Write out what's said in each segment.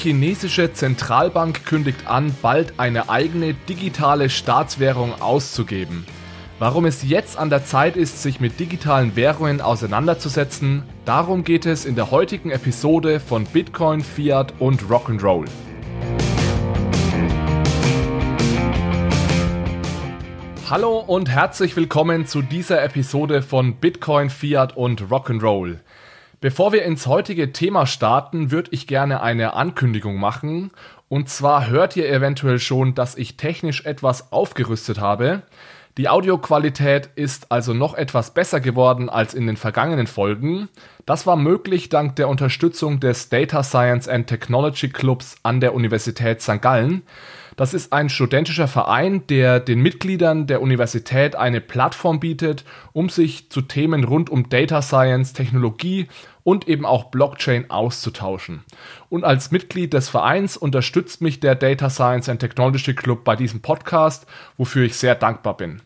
Die chinesische Zentralbank kündigt an, bald eine eigene digitale Staatswährung auszugeben. Warum es jetzt an der Zeit ist, sich mit digitalen Währungen auseinanderzusetzen, darum geht es in der heutigen Episode von Bitcoin, Fiat und Rock'n'Roll. Hallo und herzlich willkommen zu dieser Episode von Bitcoin, Fiat und Rock'n'Roll. Bevor wir ins heutige Thema starten, würde ich gerne eine Ankündigung machen. Und zwar hört ihr eventuell schon, dass ich technisch etwas aufgerüstet habe. Die Audioqualität ist also noch etwas besser geworden als in den vergangenen Folgen. Das war möglich dank der Unterstützung des Data Science and Technology Clubs an der Universität St. Gallen. Das ist ein studentischer Verein, der den Mitgliedern der Universität eine Plattform bietet, um sich zu Themen rund um Data Science, Technologie und eben auch Blockchain auszutauschen. Und als Mitglied des Vereins unterstützt mich der Data Science and Technology Club bei diesem Podcast, wofür ich sehr dankbar bin.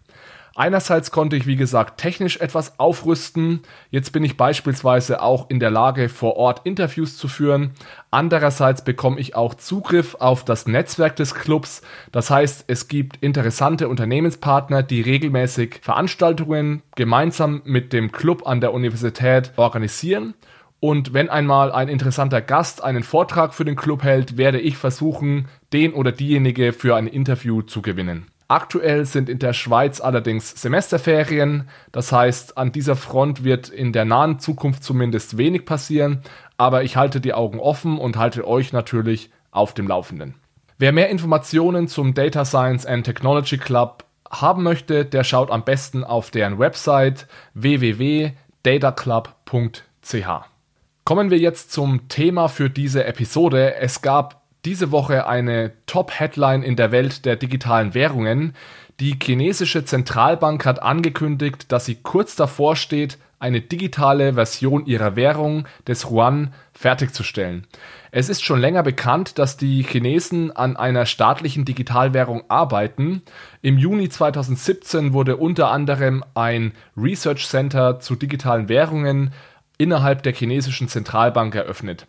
Einerseits konnte ich, wie gesagt, technisch etwas aufrüsten. Jetzt bin ich beispielsweise auch in der Lage, vor Ort Interviews zu führen. Andererseits bekomme ich auch Zugriff auf das Netzwerk des Clubs. Das heißt, es gibt interessante Unternehmenspartner, die regelmäßig Veranstaltungen gemeinsam mit dem Club an der Universität organisieren. Und wenn einmal ein interessanter Gast einen Vortrag für den Club hält, werde ich versuchen, den oder diejenige für ein Interview zu gewinnen. Aktuell sind in der Schweiz allerdings Semesterferien, das heißt, an dieser Front wird in der nahen Zukunft zumindest wenig passieren, aber ich halte die Augen offen und halte euch natürlich auf dem Laufenden. Wer mehr Informationen zum Data Science and Technology Club haben möchte, der schaut am besten auf deren Website www.dataclub.ch. Kommen wir jetzt zum Thema für diese Episode. Es gab diese Woche eine Top-Headline in der Welt der digitalen Währungen. Die chinesische Zentralbank hat angekündigt, dass sie kurz davor steht, eine digitale Version ihrer Währung, des Yuan, fertigzustellen. Es ist schon länger bekannt, dass die Chinesen an einer staatlichen Digitalwährung arbeiten. Im Juni 2017 wurde unter anderem ein Research Center zu digitalen Währungen innerhalb der chinesischen Zentralbank eröffnet.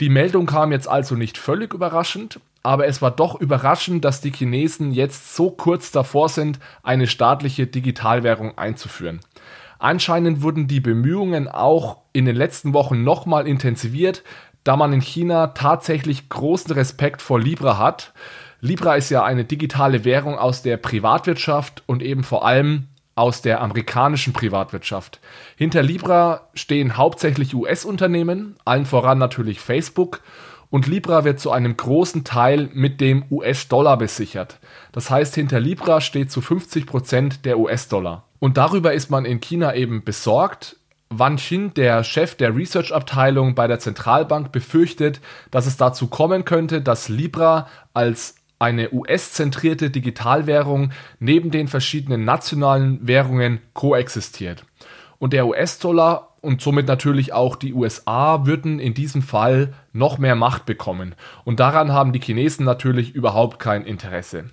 Die Meldung kam jetzt also nicht völlig überraschend, aber es war doch überraschend, dass die Chinesen jetzt so kurz davor sind, eine staatliche Digitalwährung einzuführen. Anscheinend wurden die Bemühungen auch in den letzten Wochen nochmal intensiviert, da man in China tatsächlich großen Respekt vor Libra hat. Libra ist ja eine digitale Währung aus der Privatwirtschaft und eben vor allem aus der amerikanischen Privatwirtschaft. Hinter Libra stehen hauptsächlich US-Unternehmen, allen voran natürlich Facebook, und Libra wird zu einem großen Teil mit dem US-Dollar besichert. Das heißt, hinter Libra steht zu 50 Prozent der US-Dollar. Und darüber ist man in China eben besorgt. Wan Xin, der Chef der Research-Abteilung bei der Zentralbank, befürchtet, dass es dazu kommen könnte, dass Libra als eine US-zentrierte Digitalwährung neben den verschiedenen nationalen Währungen koexistiert. Und der US-Dollar und somit natürlich auch die USA würden in diesem Fall noch mehr Macht bekommen. Und daran haben die Chinesen natürlich überhaupt kein Interesse.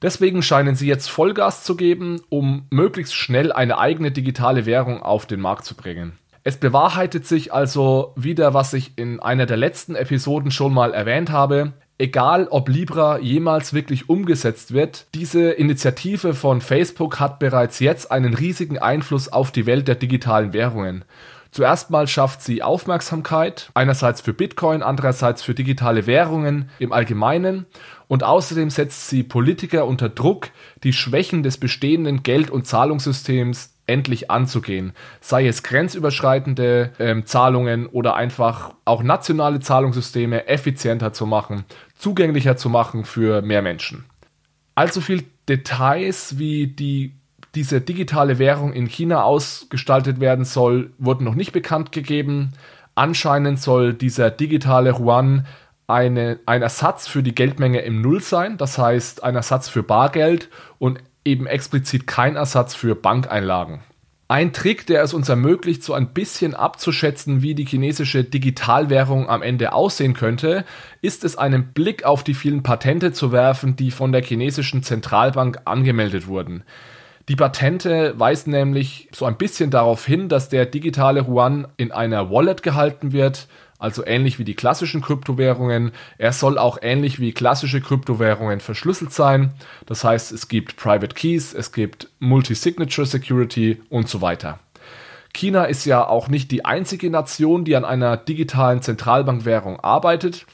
Deswegen scheinen sie jetzt Vollgas zu geben, um möglichst schnell eine eigene digitale Währung auf den Markt zu bringen. Es bewahrheitet sich also wieder, was ich in einer der letzten Episoden schon mal erwähnt habe egal ob Libra jemals wirklich umgesetzt wird, diese Initiative von Facebook hat bereits jetzt einen riesigen Einfluss auf die Welt der digitalen Währungen. Zuerst mal schafft sie Aufmerksamkeit, einerseits für Bitcoin, andererseits für digitale Währungen im Allgemeinen und außerdem setzt sie Politiker unter Druck, die Schwächen des bestehenden Geld- und Zahlungssystems endlich anzugehen. Sei es grenzüberschreitende ähm, Zahlungen oder einfach auch nationale Zahlungssysteme effizienter zu machen, zugänglicher zu machen für mehr Menschen. Allzu viel Details, wie die, diese digitale Währung in China ausgestaltet werden soll, wurden noch nicht bekannt gegeben. Anscheinend soll dieser digitale Yuan eine, ein Ersatz für die Geldmenge im Null sein, das heißt ein Ersatz für Bargeld und eben explizit kein Ersatz für Bankeinlagen. Ein Trick, der es uns ermöglicht, so ein bisschen abzuschätzen, wie die chinesische Digitalwährung am Ende aussehen könnte, ist es einen Blick auf die vielen Patente zu werfen, die von der chinesischen Zentralbank angemeldet wurden. Die Patente weisen nämlich so ein bisschen darauf hin, dass der digitale Yuan in einer Wallet gehalten wird, also ähnlich wie die klassischen Kryptowährungen. Er soll auch ähnlich wie klassische Kryptowährungen verschlüsselt sein. Das heißt, es gibt Private Keys, es gibt Multi-Signature Security und so weiter. China ist ja auch nicht die einzige Nation, die an einer digitalen Zentralbankwährung arbeitet.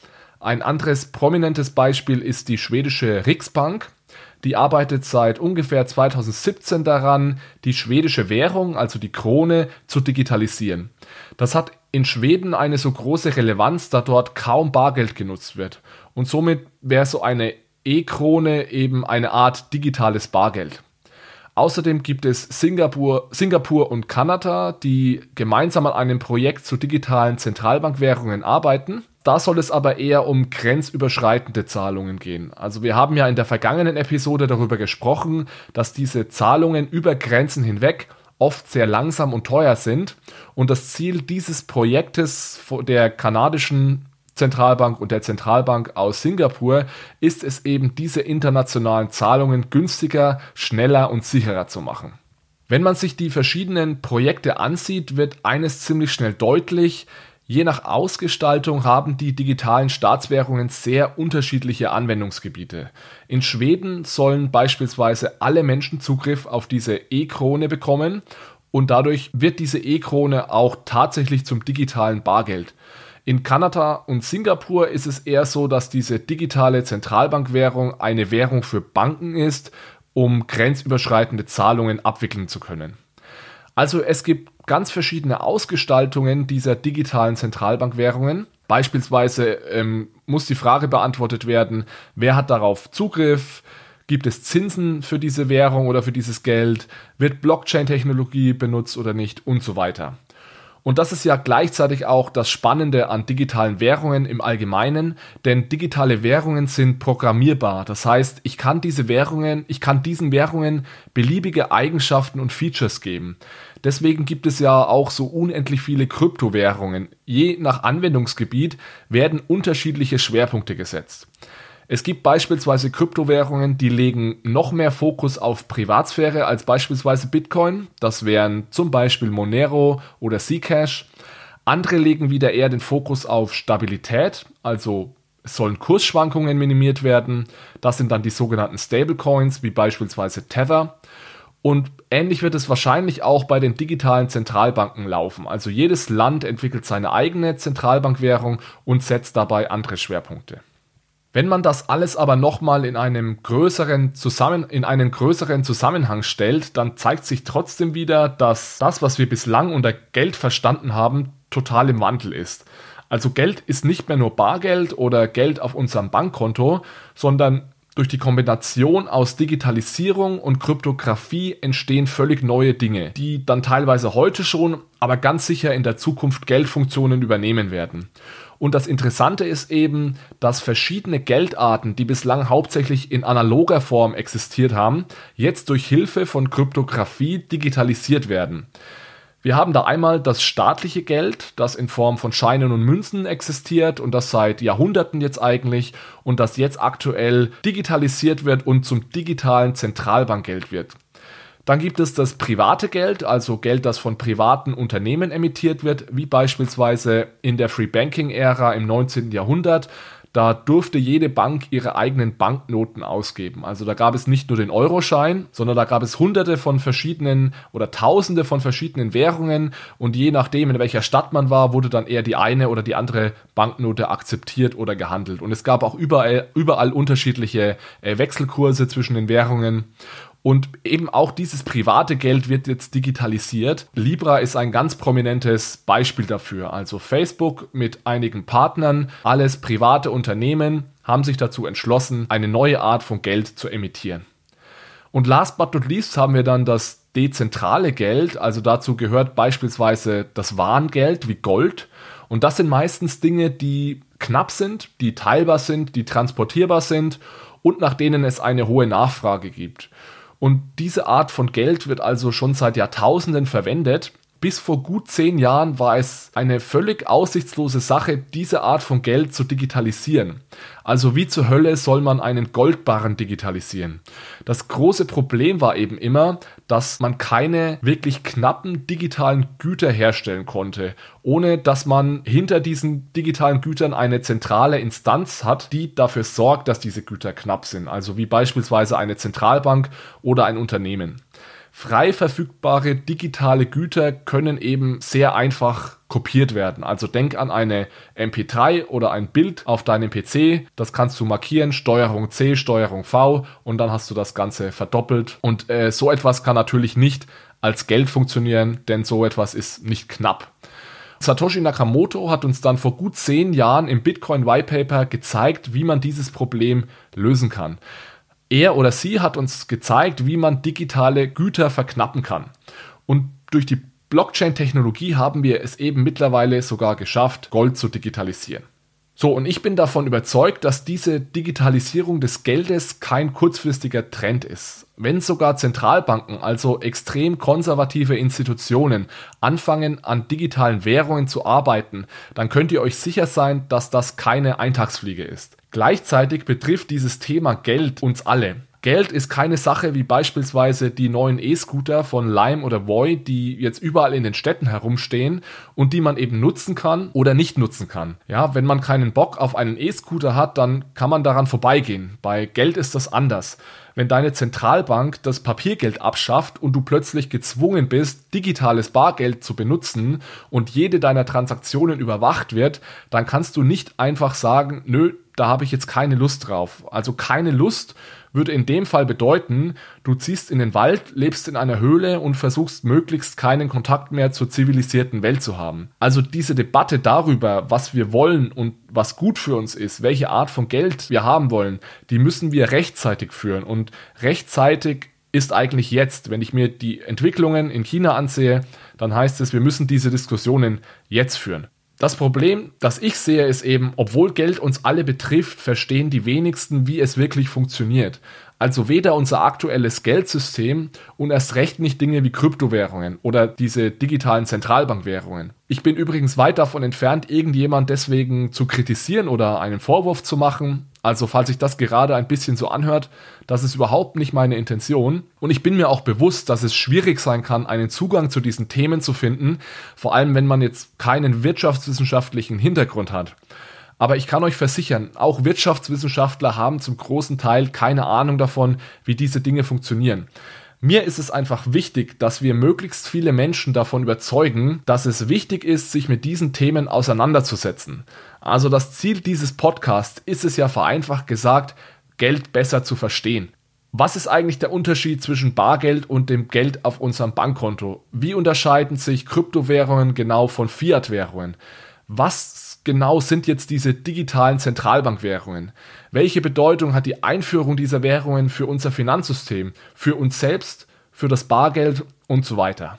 Ein anderes prominentes Beispiel ist die schwedische Riksbank. Die arbeitet seit ungefähr 2017 daran, die schwedische Währung, also die Krone, zu digitalisieren. Das hat in Schweden eine so große Relevanz, da dort kaum Bargeld genutzt wird. Und somit wäre so eine E-Krone eben eine Art digitales Bargeld. Außerdem gibt es Singapur, Singapur und Kanada, die gemeinsam an einem Projekt zu digitalen Zentralbankwährungen arbeiten. Da soll es aber eher um grenzüberschreitende Zahlungen gehen. Also wir haben ja in der vergangenen Episode darüber gesprochen, dass diese Zahlungen über Grenzen hinweg oft sehr langsam und teuer sind. Und das Ziel dieses Projektes der kanadischen Zentralbank und der Zentralbank aus Singapur ist es eben, diese internationalen Zahlungen günstiger, schneller und sicherer zu machen. Wenn man sich die verschiedenen Projekte ansieht, wird eines ziemlich schnell deutlich. Je nach Ausgestaltung haben die digitalen Staatswährungen sehr unterschiedliche Anwendungsgebiete. In Schweden sollen beispielsweise alle Menschen Zugriff auf diese E-Krone bekommen und dadurch wird diese E-Krone auch tatsächlich zum digitalen Bargeld. In Kanada und Singapur ist es eher so, dass diese digitale Zentralbankwährung eine Währung für Banken ist, um grenzüberschreitende Zahlungen abwickeln zu können. Also es gibt ganz verschiedene Ausgestaltungen dieser digitalen Zentralbankwährungen. Beispielsweise ähm, muss die Frage beantwortet werden, wer hat darauf Zugriff? Gibt es Zinsen für diese Währung oder für dieses Geld? Wird Blockchain-Technologie benutzt oder nicht? Und so weiter. Und das ist ja gleichzeitig auch das Spannende an digitalen Währungen im Allgemeinen, denn digitale Währungen sind programmierbar. Das heißt, ich kann diese Währungen, ich kann diesen Währungen beliebige Eigenschaften und Features geben. Deswegen gibt es ja auch so unendlich viele Kryptowährungen. Je nach Anwendungsgebiet werden unterschiedliche Schwerpunkte gesetzt. Es gibt beispielsweise Kryptowährungen, die legen noch mehr Fokus auf Privatsphäre als beispielsweise Bitcoin. Das wären zum Beispiel Monero oder Zcash. Andere legen wieder eher den Fokus auf Stabilität, also es sollen Kursschwankungen minimiert werden. Das sind dann die sogenannten Stablecoins, wie beispielsweise Tether. Und ähnlich wird es wahrscheinlich auch bei den digitalen Zentralbanken laufen. Also jedes Land entwickelt seine eigene Zentralbankwährung und setzt dabei andere Schwerpunkte. Wenn man das alles aber nochmal in einem größeren Zusammen in einen größeren Zusammenhang stellt, dann zeigt sich trotzdem wieder, dass das, was wir bislang unter Geld verstanden haben, total im Wandel ist. Also Geld ist nicht mehr nur Bargeld oder Geld auf unserem Bankkonto, sondern durch die Kombination aus Digitalisierung und Kryptographie entstehen völlig neue Dinge, die dann teilweise heute schon, aber ganz sicher in der Zukunft Geldfunktionen übernehmen werden. Und das Interessante ist eben, dass verschiedene Geldarten, die bislang hauptsächlich in analoger Form existiert haben, jetzt durch Hilfe von Kryptographie digitalisiert werden. Wir haben da einmal das staatliche Geld, das in Form von Scheinen und Münzen existiert und das seit Jahrhunderten jetzt eigentlich und das jetzt aktuell digitalisiert wird und zum digitalen Zentralbankgeld wird. Dann gibt es das private Geld, also Geld, das von privaten Unternehmen emittiert wird, wie beispielsweise in der Free Banking Ära im 19. Jahrhundert. Da durfte jede Bank ihre eigenen Banknoten ausgeben. Also da gab es nicht nur den Euroschein, sondern da gab es hunderte von verschiedenen oder tausende von verschiedenen Währungen und je nachdem, in welcher Stadt man war, wurde dann eher die eine oder die andere Banknote akzeptiert oder gehandelt. Und es gab auch überall, überall unterschiedliche äh, Wechselkurse zwischen den Währungen. Und eben auch dieses private Geld wird jetzt digitalisiert. Libra ist ein ganz prominentes Beispiel dafür. Also Facebook mit einigen Partnern, alles private Unternehmen, haben sich dazu entschlossen, eine neue Art von Geld zu emittieren. Und last but not least haben wir dann das dezentrale Geld. Also dazu gehört beispielsweise das Warengeld wie Gold. Und das sind meistens Dinge, die knapp sind, die teilbar sind, die transportierbar sind und nach denen es eine hohe Nachfrage gibt. Und diese Art von Geld wird also schon seit Jahrtausenden verwendet, Bis vor gut zehn Jahren war es eine völlig aussichtslose Sache, diese Art von Geld zu digitalisieren. Also wie zur Hölle soll man einen Goldbarren digitalisieren? Das große Problem war eben immer, dass man keine wirklich knappen digitalen Güter herstellen konnte, ohne dass man hinter diesen digitalen Gütern eine zentrale Instanz hat, die dafür sorgt, dass diese Güter knapp sind. Also wie beispielsweise eine Zentralbank oder ein Unternehmen. Frei verfügbare digitale Güter können eben sehr einfach kopiert werden. Also denk an eine MP3 oder ein Bild auf deinem PC. Das kannst du markieren, Steuerung C, Steuerung V und dann hast du das Ganze verdoppelt. Und äh, so etwas kann natürlich nicht als Geld funktionieren, denn so etwas ist nicht knapp. Satoshi Nakamoto hat uns dann vor gut zehn Jahren im Bitcoin White Paper gezeigt, wie man dieses Problem lösen kann. Er oder sie hat uns gezeigt, wie man digitale Güter verknappen kann. Und durch die Blockchain-Technologie haben wir es eben mittlerweile sogar geschafft, Gold zu digitalisieren. So, und ich bin davon überzeugt, dass diese Digitalisierung des Geldes kein kurzfristiger Trend ist. Wenn sogar Zentralbanken, also extrem konservative Institutionen, anfangen an digitalen Währungen zu arbeiten, dann könnt ihr euch sicher sein, dass das keine Eintagsfliege ist. Gleichzeitig betrifft dieses Thema Geld uns alle. Geld ist keine Sache wie beispielsweise die neuen E-Scooter von Lime oder Voy, die jetzt überall in den Städten herumstehen und die man eben nutzen kann oder nicht nutzen kann. Ja, wenn man keinen Bock auf einen E-Scooter hat, dann kann man daran vorbeigehen. Bei Geld ist das anders. Wenn deine Zentralbank das Papiergeld abschafft und du plötzlich gezwungen bist, digitales Bargeld zu benutzen und jede deiner Transaktionen überwacht wird, dann kannst du nicht einfach sagen, nö, da habe ich jetzt keine Lust drauf. Also keine Lust würde in dem Fall bedeuten, du ziehst in den Wald, lebst in einer Höhle und versuchst möglichst keinen Kontakt mehr zur zivilisierten Welt zu haben. Also diese Debatte darüber, was wir wollen und was gut für uns ist, welche Art von Geld wir haben wollen, die müssen wir rechtzeitig führen. Und rechtzeitig ist eigentlich jetzt. Wenn ich mir die Entwicklungen in China ansehe, dann heißt es, wir müssen diese Diskussionen jetzt führen. Das Problem, das ich sehe, ist eben, obwohl Geld uns alle betrifft, verstehen die wenigsten, wie es wirklich funktioniert. Also weder unser aktuelles Geldsystem und erst recht nicht Dinge wie Kryptowährungen oder diese digitalen Zentralbankwährungen. Ich bin übrigens weit davon entfernt, irgendjemand deswegen zu kritisieren oder einen Vorwurf zu machen. Also falls sich das gerade ein bisschen so anhört, das ist überhaupt nicht meine Intention. Und ich bin mir auch bewusst, dass es schwierig sein kann, einen Zugang zu diesen Themen zu finden, vor allem wenn man jetzt keinen wirtschaftswissenschaftlichen Hintergrund hat. Aber ich kann euch versichern, auch Wirtschaftswissenschaftler haben zum großen Teil keine Ahnung davon, wie diese Dinge funktionieren. Mir ist es einfach wichtig, dass wir möglichst viele Menschen davon überzeugen, dass es wichtig ist, sich mit diesen Themen auseinanderzusetzen. Also das Ziel dieses Podcasts ist es ja vereinfacht gesagt, Geld besser zu verstehen. Was ist eigentlich der Unterschied zwischen Bargeld und dem Geld auf unserem Bankkonto? Wie unterscheiden sich Kryptowährungen genau von Fiat-Währungen? Was genau sind jetzt diese digitalen Zentralbankwährungen? Welche Bedeutung hat die Einführung dieser Währungen für unser Finanzsystem, für uns selbst, für das Bargeld und so weiter?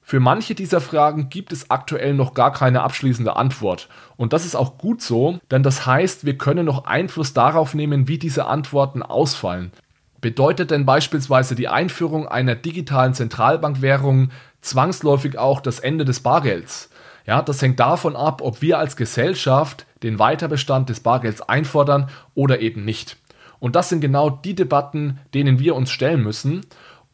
Für manche dieser Fragen gibt es aktuell noch gar keine abschließende Antwort. Und das ist auch gut so, denn das heißt, wir können noch Einfluss darauf nehmen, wie diese Antworten ausfallen. Bedeutet denn beispielsweise die Einführung einer digitalen Zentralbankwährung zwangsläufig auch das Ende des Bargelds? Ja, das hängt davon ab, ob wir als Gesellschaft den Weiterbestand des Bargelds einfordern oder eben nicht. Und das sind genau die Debatten, denen wir uns stellen müssen.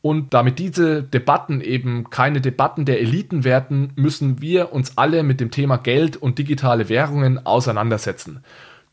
Und damit diese Debatten eben keine Debatten der Eliten werden, müssen wir uns alle mit dem Thema Geld und digitale Währungen auseinandersetzen.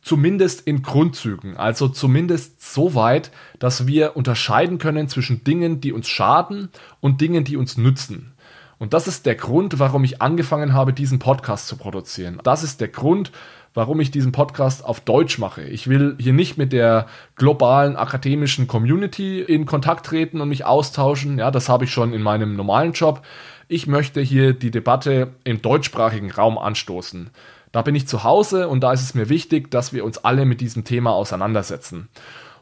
Zumindest in Grundzügen, also zumindest so weit, dass wir unterscheiden können zwischen Dingen, die uns schaden und Dingen, die uns nützen. Und das ist der Grund, warum ich angefangen habe, diesen Podcast zu produzieren. Das ist der Grund, warum ich diesen Podcast auf Deutsch mache. Ich will hier nicht mit der globalen akademischen Community in Kontakt treten und mich austauschen. Ja, das habe ich schon in meinem normalen Job. Ich möchte hier die Debatte im deutschsprachigen Raum anstoßen. Da bin ich zu Hause und da ist es mir wichtig, dass wir uns alle mit diesem Thema auseinandersetzen.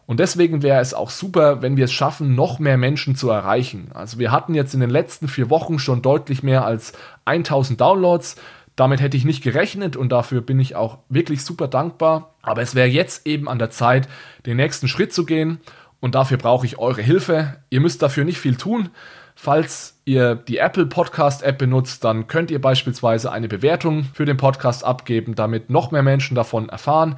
Und deswegen wäre es auch super, wenn wir es schaffen, noch mehr Menschen zu erreichen. Also wir hatten jetzt in den letzten vier Wochen schon deutlich mehr als 1000 Downloads. Damit hätte ich nicht gerechnet und dafür bin ich auch wirklich super dankbar. Aber es wäre jetzt eben an der Zeit, den nächsten Schritt zu gehen und dafür brauche ich eure Hilfe. Ihr müsst dafür nicht viel tun. Falls ihr die Apple Podcast App benutzt, dann könnt ihr beispielsweise eine Bewertung für den Podcast abgeben, damit noch mehr Menschen davon erfahren.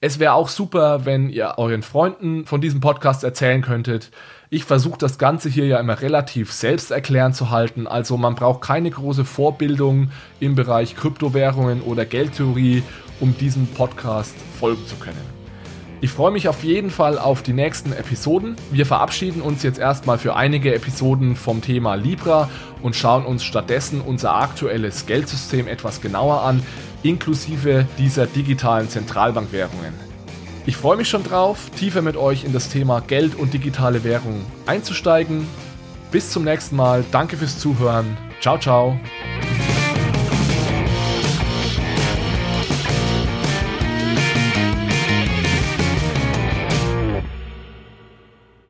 Es wäre auch super, wenn ihr euren Freunden von diesem Podcast erzählen könntet. Ich versuche das Ganze hier ja immer relativ selbsterklärend zu halten, also man braucht keine große Vorbildung im Bereich Kryptowährungen oder Geldtheorie, um diesem Podcast folgen zu können. Ich freue mich auf jeden Fall auf die nächsten Episoden. Wir verabschieden uns jetzt erstmal für einige Episoden vom Thema Libra und schauen uns stattdessen unser aktuelles Geldsystem etwas genauer an, inklusive dieser digitalen Zentralbankwährungen. Ich freue mich schon drauf, tiefer mit euch in das Thema Geld und digitale Währung einzusteigen. Bis zum nächsten Mal, danke fürs Zuhören. Ciao, ciao.